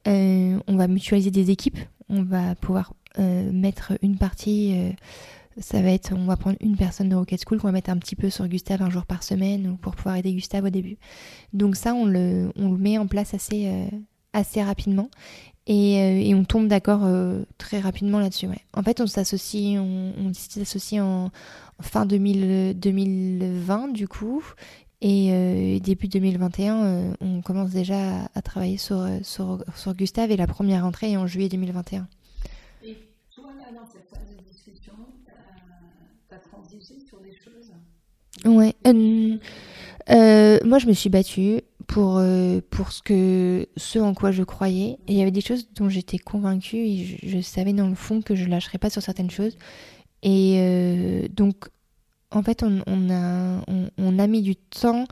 on va mutualiser des équipes. On va pouvoir mettre une partie ça va être, on va prendre une personne de Rocket School qu'on va mettre un petit peu sur Gustave un jour par semaine pour pouvoir aider Gustave au début. Donc ça, on le, on le met en place assez, euh, assez rapidement et, euh, et on tombe d'accord euh, très rapidement là-dessus. En fait, on s'associe, on, on s'associe en, fin 2000, 2020 du coup et début 2021, on commence déjà à, travailler sur, Gustave et la première entrée est en juillet 2021. Et toi, là, dans cette phase de discussion, sur des choses Ouais. Euh, euh, moi, je me suis battue pour, euh, pour ce, que, ce en quoi je croyais. Et il y avait des choses dont j'étais convaincue et je, savais dans le fond que je ne lâcherais pas sur certaines choses. Et donc, en fait, on, on a, on, a mis du temps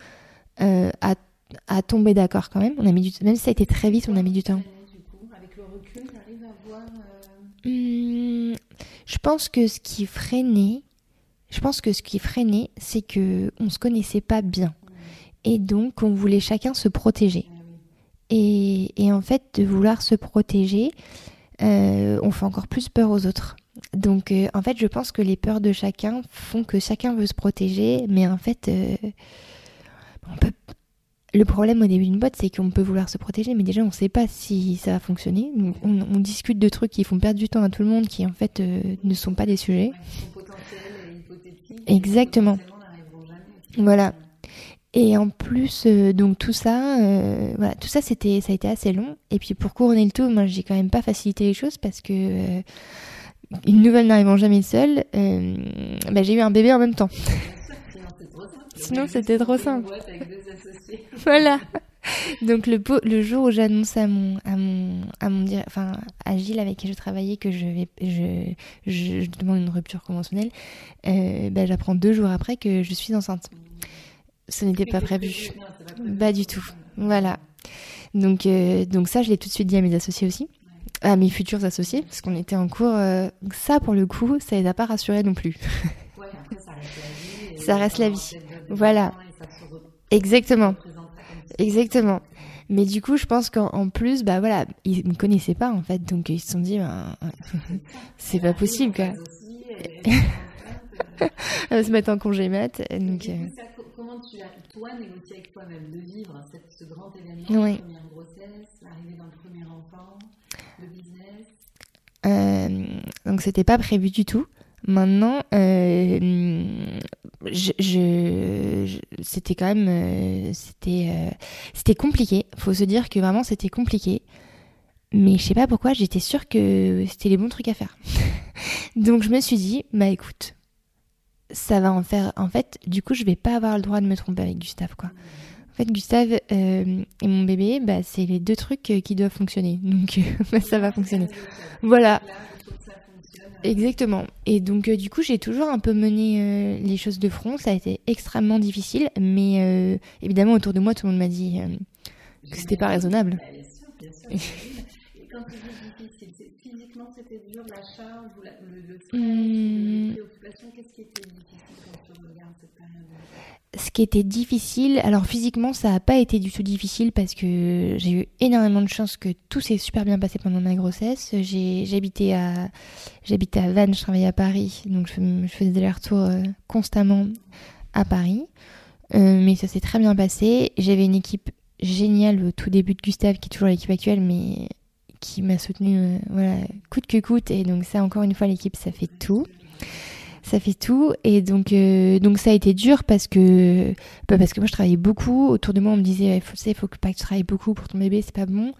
à, à tomber d'accord quand même. On a mis du, même si ça a été très vite, on a mis du temps. recul, tu arrives à voir. Hum, je pense que ce qui freinait, je pense que ce qui freinait, c'est que on se connaissait pas bien, et donc on voulait chacun se protéger. Et en fait, de vouloir se protéger, euh, on fait encore plus peur aux autres. Donc, euh, en fait, je pense que les peurs de chacun font que chacun veut se protéger, mais en fait, euh, on peut... le problème au début d'une boîte, c'est qu'on peut vouloir se protéger, mais déjà, on ne sait pas si ça va fonctionner. On, discute de trucs qui font perdre du temps à tout le monde, qui en fait euh, ne sont pas des sujets. Exactement. Voilà. Et en plus, euh, donc tout ça, euh, tout ça, c'était, ça a été assez long. Et puis pour couronner le tout, moi, j'ai quand même pas facilité les choses parce que une nouvelle n'arrivant jamais seule, bah, j'ai eu un bébé en même temps. <laughs> Sinon, c'est trop simple. Sinon, c'était trop simple. <laughs> voilà. Donc le, jour où j'annonce à mon, à mon, à mon, enfin à Gilles avec qui je travaillais que je vais, je, je, je demande une rupture conventionnelle, euh, bah, j'apprends deux jours après que je suis enceinte. Ce n'était pas prévu. Pas du tout. Voilà. Donc, euh, donc ça, je l'ai tout de suite dit à mes associés aussi, à mes futurs associés, parce qu'on était en cours. euh, ça, pour le coup, ça les a pas rassurés non plus. Ça reste la vie. <laughs> Voilà. Exactement. Exactement. Mais du coup, je pense qu'en en plus, bah voilà, ils me connaissaient pas en fait, donc ils se sont dit, bah, <laughs> c'est pas possible quoi. Se mettre en congé mat. Donc, euh, ça, comment tu as, toi, négocié avec toi-même de vivre cette- ce grand événement, Oui. la première grossesse, l'arrivée d'un premier enfant, le business? Euh, donc c'était pas prévu du tout. Maintenant, euh, je, je- c'était quand même, euh, c'était, euh, c'était compliqué. Faut se dire que vraiment c'était compliqué. Mais je sais pas pourquoi, j'étais sûre que c'était les bons trucs à faire. <laughs> donc je me suis dit, bah écoute, ça va en faire. En fait, du coup, je vais pas avoir le droit de me tromper avec Gustave, quoi. En fait, Gustave euh, et mon bébé, bah, c'est les deux trucs euh, qui doivent fonctionner. Donc, <laughs> bah, ça va fonctionner. Voilà. Là, il faut que ça fonctionne. Exactement. Et donc, euh, du coup, j'ai toujours un peu mené euh, les choses de front. Ça a été extrêmement difficile, mais euh, évidemment, autour de moi, tout le monde m'a dit que c'était pas raisonnable. Bien sûr, bien <laughs> sûr. J'imagine. Et quand tu dis difficile, c'est- physiquement c'était dur, la charge ou la- le, le stress, les préoccupations, qu'est-ce qui était difficile quand tu regardes cette période Ce qui était difficile, alors physiquement, ça n'a pas été du tout difficile parce que j'ai eu énormément de chance que tout s'est super bien passé pendant ma grossesse. J'ai- J'habitais à, j'habitais à Vannes, je travaillais à Paris, donc je, je faisais des allers-retours euh, constamment à Paris. Euh, mais ça s'est très bien passé. J'avais une équipe géniale au tout début de Gustave, qui est toujours l'équipe actuelle, mais qui m'a soutenue euh, voilà, coûte que coûte. Et donc ça, encore une fois, l'équipe, ça fait tout. Ça fait tout. Et donc, euh, donc ça a été dur parce que, bah, parce que moi, je travaillais beaucoup. Autour de moi, on me disait, il faut, faut pas que tu travailles beaucoup pour ton bébé, c'est pas bon.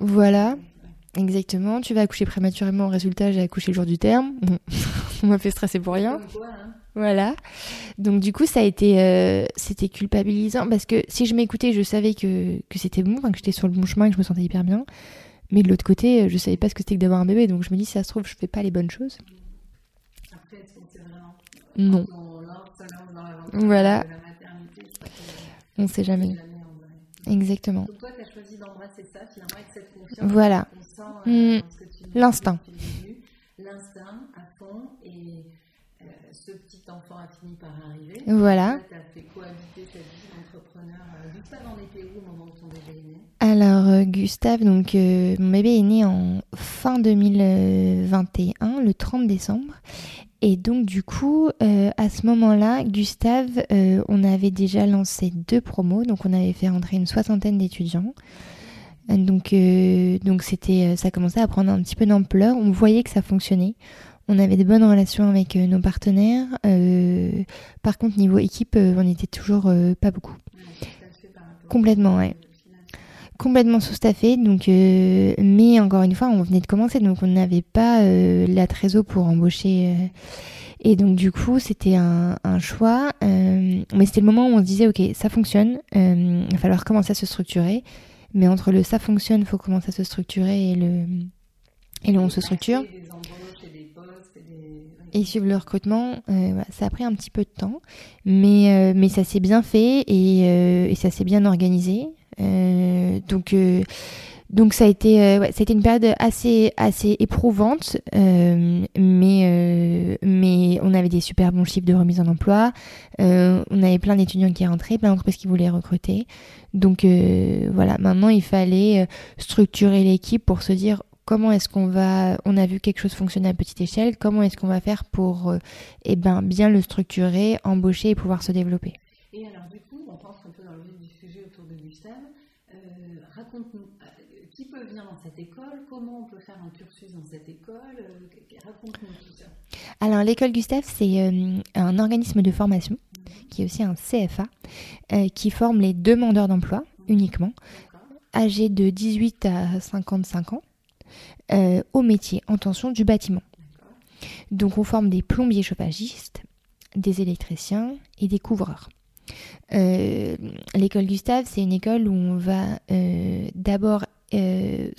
Voilà. Exactement, tu vas accoucher prématurément, résultat j'ai accouché le jour du terme. <laughs> On m'a fait stresser pour rien. Voilà. Donc du coup, ça a été, euh, c'était culpabilisant parce que si je m'écoutais, je savais que, que c'était bon, que j'étais sur le bon chemin, que je me sentais hyper bien. Mais de l'autre côté, euh, je savais pas ce que c'était que d'avoir un bébé, donc je me dis si ça se trouve, je fais pas les bonnes choses. Après, Non, Voilà. on sait jamais. Exactement. Donc toi, as choisi d'embrasser ça finalement avec cette confiance. Voilà. On sent Mm. euh, dans ce que tu nous dis L'instinct. depuis le début, L'instinct à fond et euh, ce petit enfant a fini par arriver. Voilà. Tu as fait cohabiter cette vie d'entrepreneur. Euh, Gustave en était où au moment où ton bébé est né Alors euh, Gustave, donc euh, mon bébé est né en fin 2021, le 30 décembre. Et donc du coup, euh, à ce moment-là, Gustave, euh, on avait déjà lancé deux promos, donc on avait fait rentrer une soixantaine d'étudiants. Donc euh, donc c'était, ça commençait à prendre un petit peu d'ampleur. On voyait que ça fonctionnait. On avait des bonnes relations avec euh, nos partenaires. Euh, par contre, niveau équipe, euh, on était toujours pas beaucoup. Complètement, ouais. complètement sous-staffé, donc mais encore une fois, on venait de commencer, donc on n'avait pas la trésor pour embaucher. et donc du coup, c'était un, choix, mais c'était le moment où on se disait, ok, ça fonctionne, il va falloir commencer à se structurer, mais entre le ça fonctionne, faut commencer à se structurer et le et on se structure embauches et des postes et des. Et suivre le recrutement, euh, ça a pris un petit peu de temps, mais, euh, mais ça s'est bien fait et, euh, ça s'est bien organisé. Donc, Donc ça a été, ouais, une période assez, assez éprouvante, mais, mais on avait des super bons chiffres de remise en emploi. on avait plein d'étudiants qui rentraient, plein d'entreprises qui voulaient recruter. Donc voilà, maintenant il fallait structurer l'équipe pour se dire comment est-ce qu'on va, on a vu quelque chose fonctionner à petite échelle, comment est-ce qu'on va faire pour eh ben, bien le structurer, embaucher et pouvoir se développer? Et alors du coup, on pense un peu dans le vif du sujet autour de Gustave. Raconte-nous qui peut venir dans cette école? Comment on peut faire un cursus dans cette école? Euh, Raconte-nous tout ça. Alors, l'école Gustave, c'est euh, un organisme de formation mhm. qui est aussi un CFA euh, qui forme les demandeurs d'emploi mhm. uniquement, âgés de 18 à 55 ans, au métier en tension du bâtiment. Donc, on forme des plombiers chauffagistes, des électriciens et des couvreurs. l'école Gustave, c'est une école où on va d'abord euh,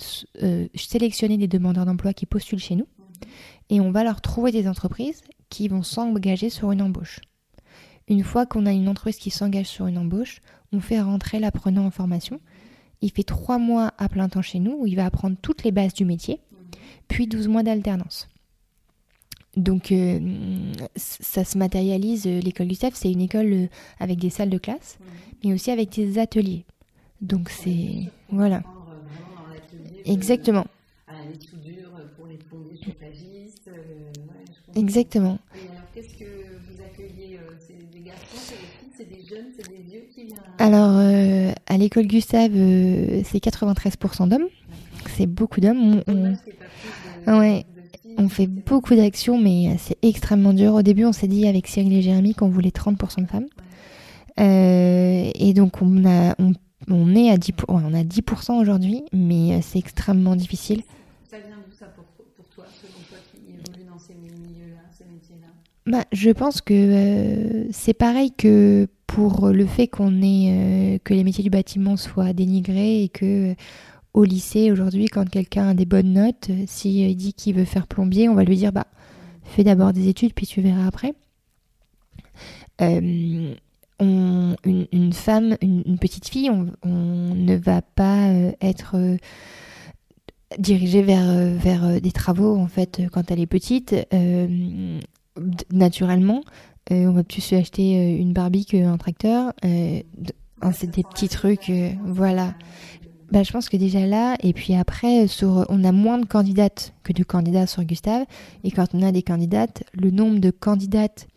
euh, sélectionner des demandeurs d'emploi qui postulent chez nous et on va leur trouver des entreprises qui vont s'engager sur une embauche. Une fois qu'on a une entreprise qui s'engage sur une embauche, on fait rentrer l'apprenant en formation. Il fait trois mois à plein temps chez nous où il va apprendre toutes les bases du métier, puis 12 mois d'alternance. Donc euh, ça se matérialise, l'école du CEF, c'est une école avec des salles de classe, mais aussi avec des ateliers. Donc c'est... Voilà. Exactement. Euh, Exactement. Et alors, qu'est-ce que vous accueillez euh, C'est des garçons, c'est des filles, c'est des jeunes, c'est des vieux qui viennent Alors, euh, à l'école Gustave, c'est 93% d'hommes. C'est beaucoup d'hommes. On, on... Ouais. On fait beaucoup d'actions, mais c'est extrêmement dur. Au début, on s'est dit avec Cyril et Jérémy qu'on voulait 30% de femmes. et donc, on, a, on on est à 10%, on a 10% aujourd'hui, mais euh, c'est extrêmement difficile. Ça vient d'où ça pour, toi, selon toi qui évolue dans ces milieux-là, ces métiers-là? Bah, Je pense que euh, c'est pareil que pour le fait qu'on euh, que les métiers du bâtiment soient dénigrés et que au lycée aujourd'hui, quand quelqu'un a des bonnes notes, s'il dit qu'il veut faire plombier, on va lui dire bah fais d'abord des études puis tu verras après une, femme, une, petite fille, on, ne va pas euh, être euh, dirigée vers, euh, vers des travaux en fait quand elle est petite. naturellement, on va plus se acheter une Barbie qu'un tracteur. c'est des petits trucs, voilà. Bah, je pense que déjà là, et puis après, sur, on a moins de candidates que de candidats sur Gustave. Et quand on a des candidates, le nombre de candidates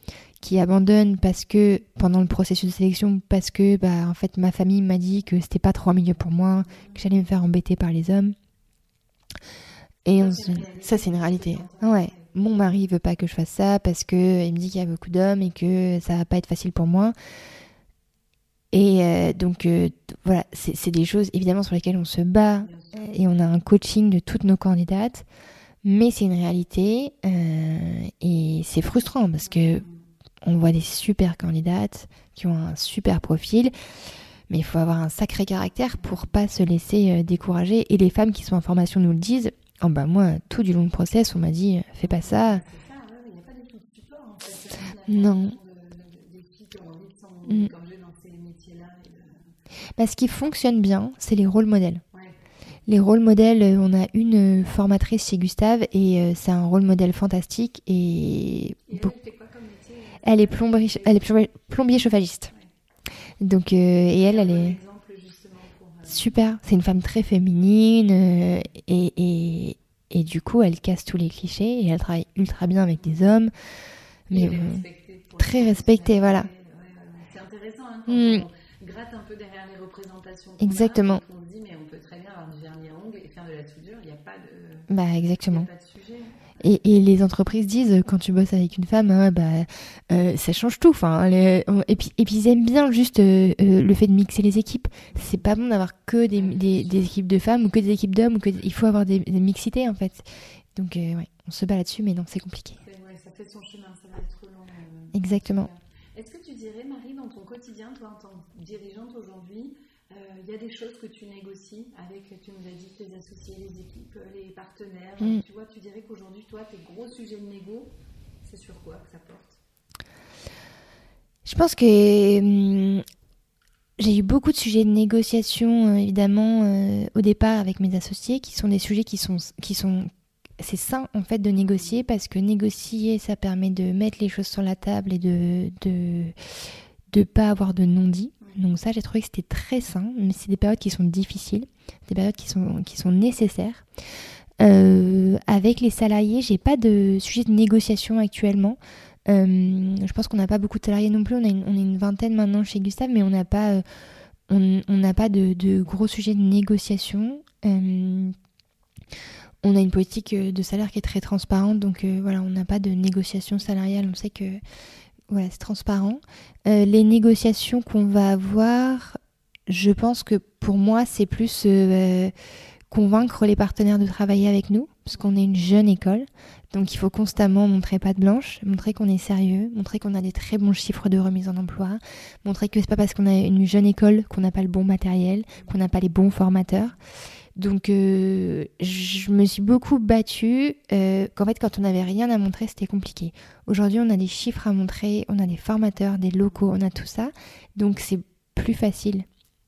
qui abandonnent parce que pendant le processus de sélection parce que bah en fait ma famille m'a dit que c'était pas trop un milieu pour moi que j'allais me faire embêter par les hommes et ça c'est une réalité ouais mon mari veut pas que je fasse ça parce que il me dit qu'il y a beaucoup d'hommes et que ça va pas être facile pour moi et euh, donc euh, voilà c'est des choses évidemment sur lesquelles on se bat et on a un coaching de toutes nos candidates mais c'est une réalité euh, et c'est frustrant parce que on voit des super candidates qui ont un super profil, mais il faut avoir un sacré caractère pour pas se laisser euh, décourager. Et les femmes qui sont en formation nous le disent. Oh bah moi, tout du long du process, on m'a dit, fais pas ça. Non. Bah, ce qui fonctionne bien, c'est les rôles modèles. Les rôles modèles, euh, on a une euh, formatrice chez Gustave et c'est un rôle modèle fantastique et, elle est plombier, elle est plombier chauffagiste. Donc, euh, et elle, elle est super. C'est une femme très féminine euh, et, et, et, du coup, elle casse tous les clichés et elle travaille ultra bien avec des hommes. Mais très respectée, voilà. C'est intéressant hein, quand hmm. on gratte un peu derrière les représentations. Exactement. on se dit, mais on peut très bien avoir du vernis à ongles et faire de la soudure, il n'y a pas de. Bah, exactement. pas de Et, les entreprises disent quand tu bosses avec une femme, hein, bah, euh, ça change tout. Enfin, et, puis, et puis ils aiment bien juste euh, euh, le fait de mixer les équipes. C'est pas bon d'avoir que des, des, équipes de femmes ou que des équipes d'hommes. que il faut avoir des, mixités en fait. Donc ouais, on se bat là-dessus, mais non, c'est compliqué. ça fait son chemin, ça va être long. Exactement. Est-ce que tu dirais, Marie, dans ton quotidien, toi en tant que dirigeante aujourd'hui, il y a des choses que tu négocies avec, tu nous as dit, tes associés, les équipes, les partenaires. Mm. Tu vois, tu dirais qu'aujourd'hui, toi, tes gros sujets de négo, c'est sur quoi que ça porte? Je pense que hum, j'ai eu beaucoup de sujets de négociation, évidemment, au départ avec mes associés, qui sont des sujets qui sont, qui sont c'est sain en fait de négocier parce que négocier ça permet de mettre les choses sur la table et de de de pas avoir de non-dit. Donc ça j'ai trouvé que c'était très sain, mais c'est des périodes qui sont difficiles, des périodes qui sont qui sont nécessaires. Euh, avec les salariés, j'ai pas de sujet de négociation actuellement. Euh, je pense qu'on n'a pas beaucoup de salariés non plus. On, a une, est une vingtaine maintenant chez Gustave, mais on n'a pas, euh, on pas de, gros sujets de négociation on a une politique de salaire qui est très transparente, donc voilà, on n'a pas de négociation salariale, on sait que voilà, c'est transparent. Euh, les négociations qu'on va avoir, je pense que pour moi, c'est plus convaincre les partenaires de travailler avec nous, parce qu'on est une jeune école, donc il faut constamment montrer pas de blanche, montrer qu'on est sérieux, montrer qu'on a des très bons chiffres de remise en emploi, montrer que c'est pas parce qu'on a une jeune école qu'on n'a pas le bon matériel, qu'on n'a pas les bons formateurs. Donc, euh, je me suis beaucoup battue. Euh, qu'en fait, quand on n'avait rien à montrer, c'était compliqué. Aujourd'hui, on a des chiffres à montrer, on a des formateurs, des locaux, on a tout ça. Donc, c'est plus facile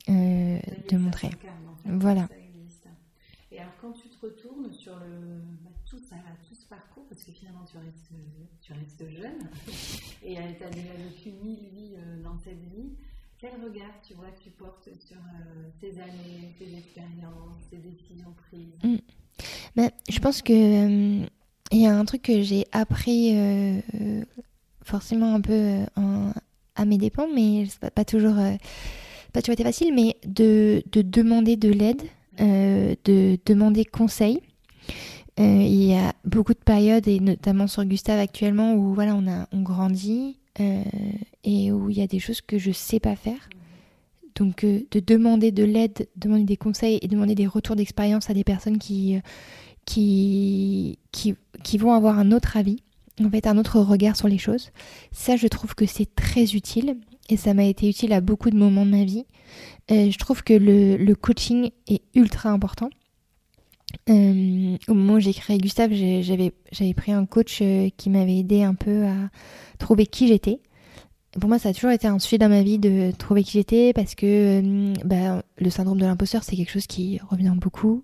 euh, de montrer. Voilà. Et alors, quand tu te retournes sur le, bah, tout, ça, tout ce parcours, parce que finalement, tu restes, tu restes jeune, <laughs> et tu as déjà vécu mille vies dans cette vie, quel regard tu vois tu portes sur euh, tes années, tes expériences, tes décisions prises mm. ben, Je pense que euh, il y a un truc que j'ai appris euh, forcément un peu à mes dépens, mais pas, pas toujours pas toujours été facile, mais de, de demander de l'aide, de demander conseil. il y a beaucoup de périodes, et notamment sur Gustave actuellement, où voilà, on, a, on grandit, euh, et où il y a des choses que je sais pas faire. Donc euh, de demander de l'aide, demander des conseils et demander des retours d'expérience à des personnes qui, euh, qui, qui, qui, vont avoir un autre avis, en fait un autre regard sur les choses. Ça, je trouve que c'est très utile et ça m'a été utile à beaucoup de moments de ma vie. je trouve que le, le, coaching est ultra important. Au moment où j'ai créé Gustave, j'avais pris un coach qui m'avait aidé un peu à trouver qui j'étais. Pour moi, ça a toujours été un sujet dans ma vie de trouver qui j'étais parce que euh, bah, le syndrome de l'imposteur, c'est quelque chose qui revient beaucoup.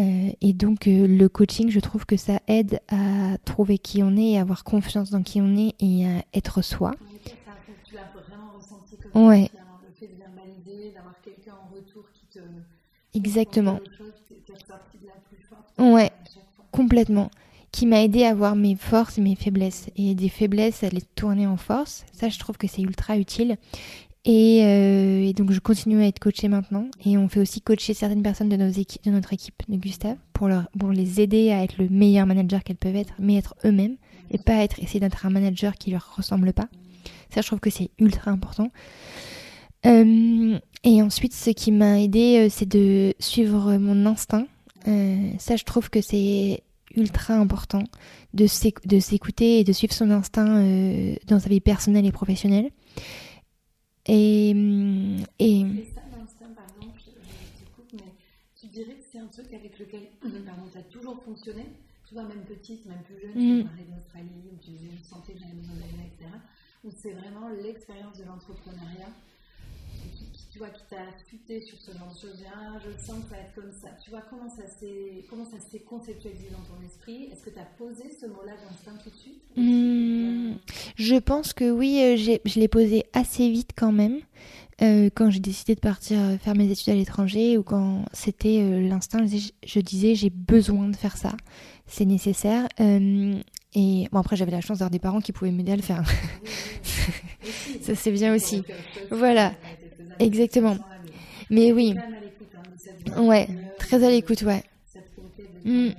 Euh, et donc, euh, le coaching, je trouve que ça aide à trouver qui on est et à avoir confiance dans qui on est et à être soi. Tu l'as vraiment ressenti comme ouais. le fait de bien valider, d'avoir quelqu'un en retour qui te. Exactement. Ouais, complètement qui m'a aidé à voir mes forces et mes faiblesses. Et des faiblesses, à les tourner en force. Ça, je trouve que c'est ultra utile. Euh, et, donc, je continue à être coachée maintenant. Et on fait aussi coacher certaines personnes de notre équipe de Gustave pour, leur, pour les aider à être le meilleur manager qu'elles peuvent être, mais être eux-mêmes et pas être, essayer d'être un manager qui leur ressemble pas. Ça, je trouve que c'est ultra important. Euh, et ensuite, ce qui m'a aidé, euh, c'est de suivre mon instinct. Ça, je trouve que c'est ultra important de s'écouter et de suivre son instinct euh, dans sa vie personnelle et professionnelle. Et. Mm, et... ça, je coupe, mais tu dirais que c'est un truc avec lequel <clears throat> tu as toujours fonctionné, tu vois, même petite, même plus jeune, mm. tu parlais d'Australie, où tu disais, je sentais que j'avais besoin d'aller, etc. Ou c'est vraiment l'expérience de l'entrepreneuriat tu vois, qui t'a affûté sur ce genre de choses, ah, je sens que ça va être comme ça. Tu vois, comment ça s'est, comment ça s'est conceptualisé dans ton esprit? Est-ce que tu as posé ce mot-là d'instinct tout de suite? Mmh, Je pense que oui, euh, je l'ai posé assez vite quand même. Euh, quand j'ai décidé de partir euh, faire mes études à l'étranger ou quand c'était l'instinct, je, disais j'ai besoin de faire ça, c'est nécessaire. et bon après j'avais la chance d'avoir des parents qui pouvaient m'aider à le faire. <laughs> ça c'est bien aussi. Voilà. Exactement. Mais oui. Ouais, très à l'écoute, ouais. Mm.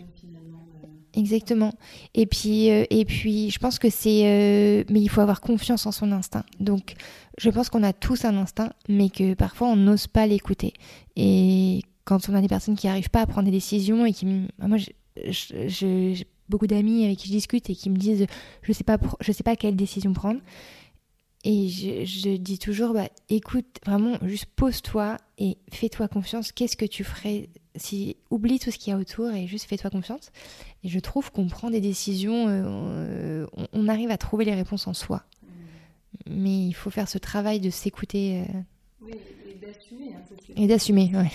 Exactement. Et puis, euh, et puis, je pense que c'est, euh, mais il faut avoir confiance en son instinct. Donc, je pense qu'on a tous un instinct, mais que parfois on n'ose pas l'écouter. Et quand on a des personnes qui n'arrivent pas à prendre des décisions et qui, moi, j'ai beaucoup d'amis avec qui je discute et qui me disent, je sais sais pas quelle décision prendre. Et je, dis toujours, bah, écoute, vraiment, juste pose-toi et fais-toi confiance. Qu'est-ce que tu ferais si oublie tout ce qu'il y a autour et juste fais-toi confiance. Et je trouve qu'on prend des décisions, euh, on, arrive à trouver les réponses en soi. Mais il faut faire ce travail de s'écouter. Euh. Oui, et Et d'assumer, ouais.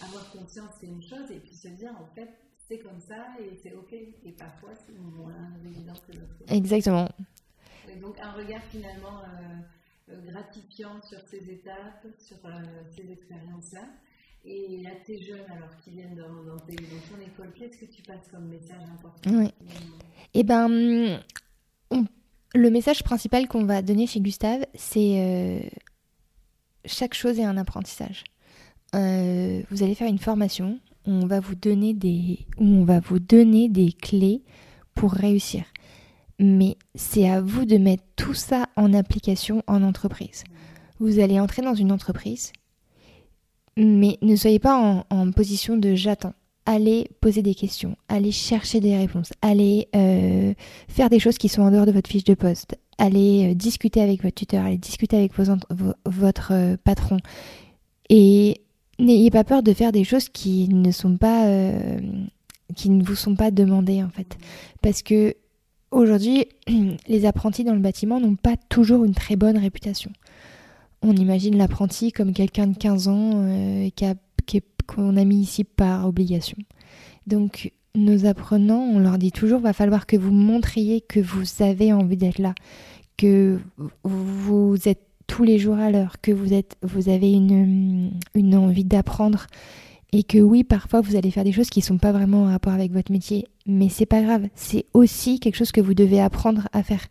avoir conscience, c'est une chose, et puis se dire, en fait, c'est comme ça, et c'est OK. Et parfois, c'est moins évident que l'autre. Exactement. Donc, un regard finalement euh, euh, gratifiant sur ces étapes, sur euh, ces expériences-là. Et à tes jeunes, alors, qui viennent dans, dans, ton école, qu'est-ce que tu passes comme message important Oui. Eh ben, le message principal qu'on va donner chez Gustave, c'est chaque chose est un apprentissage. Euh, vous allez faire une formation, on va vous donner des, on va vous donner des clés pour réussir. Mais c'est à vous de mettre tout ça en application en entreprise. Vous allez entrer dans une entreprise, mais ne soyez pas en, position de j'attends. Allez poser des questions, allez chercher des réponses, allez euh, faire des choses qui sont en dehors de votre fiche de poste, allez euh, discuter avec votre tuteur, allez discuter avec votre euh, patron. Et n'ayez pas peur de faire des choses qui ne sont pas qui ne vous sont pas demandées en fait parce que aujourd'hui <clears throat> les apprentis dans le bâtiment n'ont pas toujours une très bonne réputation. On imagine l'apprenti comme quelqu'un de 15 ans qu'on a, mis ici par obligation. Donc nos apprenants, on leur dit toujours, va falloir que vous montriez que vous avez envie d'être là, que vous êtes tous les jours à l'heure, que vous, êtes, vous avez une, une envie d'apprendre et que oui, parfois vous allez faire des choses qui ne sont pas vraiment en rapport avec votre métier, mais c'est pas grave, c'est aussi quelque chose que vous devez apprendre à faire.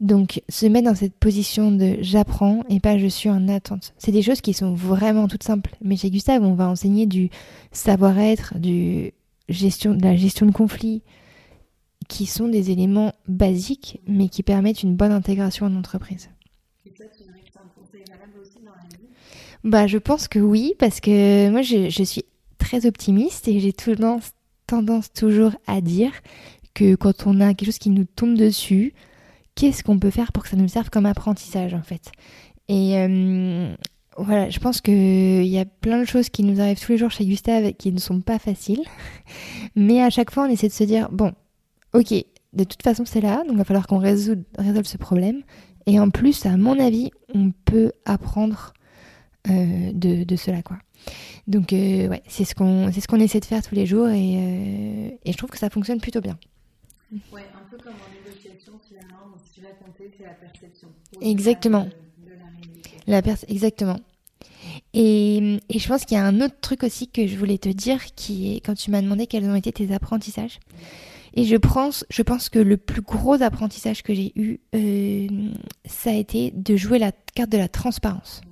Donc se mettre dans cette position de j'apprends et pas je suis en attente. C'est des choses qui sont vraiment toutes simples. Mais chez Gustave, on va enseigner du savoir-être, du gestion, de la gestion de conflits, qui sont des éléments basiques, mais qui permettent une bonne intégration en entreprise. Et toi, tu dirais que c'est un conseil valable aussi dans la vie? Bah, Je pense que oui, parce que moi, je, je suis très optimiste et j'ai tendance, tendance toujours à dire que quand on a quelque chose qui nous tombe dessus, qu'est-ce qu'on peut faire pour que ça nous serve comme apprentissage, en fait? Et euh, voilà, je pense qu'il y a plein de choses qui nous arrivent tous les jours chez Gustave qui ne sont pas faciles. <laughs> Mais à chaque fois, on essaie de se dire, bon, ok, de toute façon c'est là, donc il va falloir qu'on résolve, ce problème. Et en plus, à mon avis, on peut apprendre euh, de, cela, quoi. Donc euh, ouais, c'est ce qu'on c'est ce qu'on essaie de faire tous les jours et, euh, et, je trouve que ça fonctionne plutôt bien. Ouais, un peu comme en négociation finalement, ce qui va compter c'est la perception. Exactement. la exactement. Et, et, je pense qu'il y a un autre truc aussi que je voulais te dire qui est quand tu m'as demandé quels ont été tes apprentissages. Et je pense, je pense que le plus gros apprentissage que j'ai eu, euh, ça a été de jouer la carte de la transparence.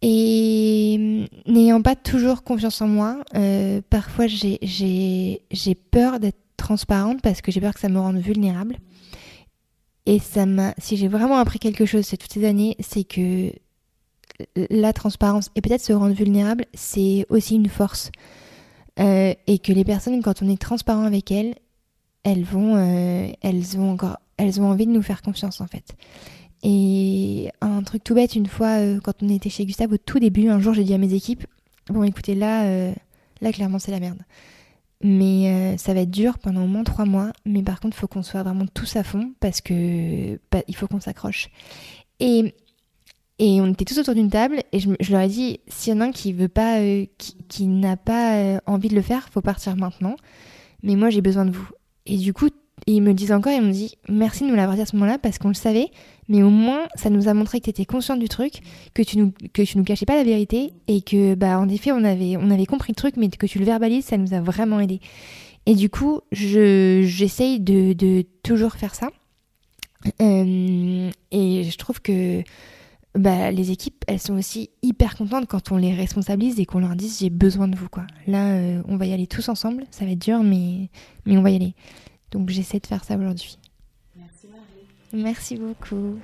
Et n'ayant pas toujours confiance en moi, euh, parfois j'ai peur d'être transparente parce que j'ai peur que ça me rende vulnérable. Et ça si j'ai vraiment appris quelque chose ces toutes ces années, c'est que la transparence et peut-être se rendre vulnérable, c'est aussi une force. Euh, et que les personnes, quand on est transparent avec elles, elles vont, euh, elles ont encore, elles ont envie de nous faire confiance en fait. Et un truc tout bête, une fois, euh, quand on était chez Gustave au tout début, un jour, j'ai dit à mes équipes, bon, écoutez, là, là, clairement, c'est la merde. Mais ça va être dur pendant au moins trois mois. Mais par contre, il faut qu'on soit vraiment tous à fond parce que bah, il faut qu'on s'accroche. Et et on était tous autour d'une table et je, leur ai dit s'il y en a un qui veut pas, euh, qui, n'a pas euh, envie de le faire, faut partir maintenant. Mais moi j'ai besoin de vous. Et du coup, ils me disent encore, ils me disent merci de nous l'avoir dit à ce moment-là parce qu'on le savait, mais au moins ça nous a montré que tu étais conscient du truc, que tu nous que tu nous cachais pas la vérité et que bah en effet on avait on avait compris le truc, mais que tu le verbalises, ça nous a vraiment aidé. Et du coup, je j'essaye de, de toujours faire ça. Euh, et je trouve que bah, les équipes, elles sont aussi hyper contentes quand on les responsabilise et qu'on leur dise j'ai besoin de vous. Quoi. Là, euh, on va y aller tous ensemble. Ça va être dur, mais, mais on va y aller. Donc j'essaie de faire ça aujourd'hui. Merci Marie. Merci beaucoup.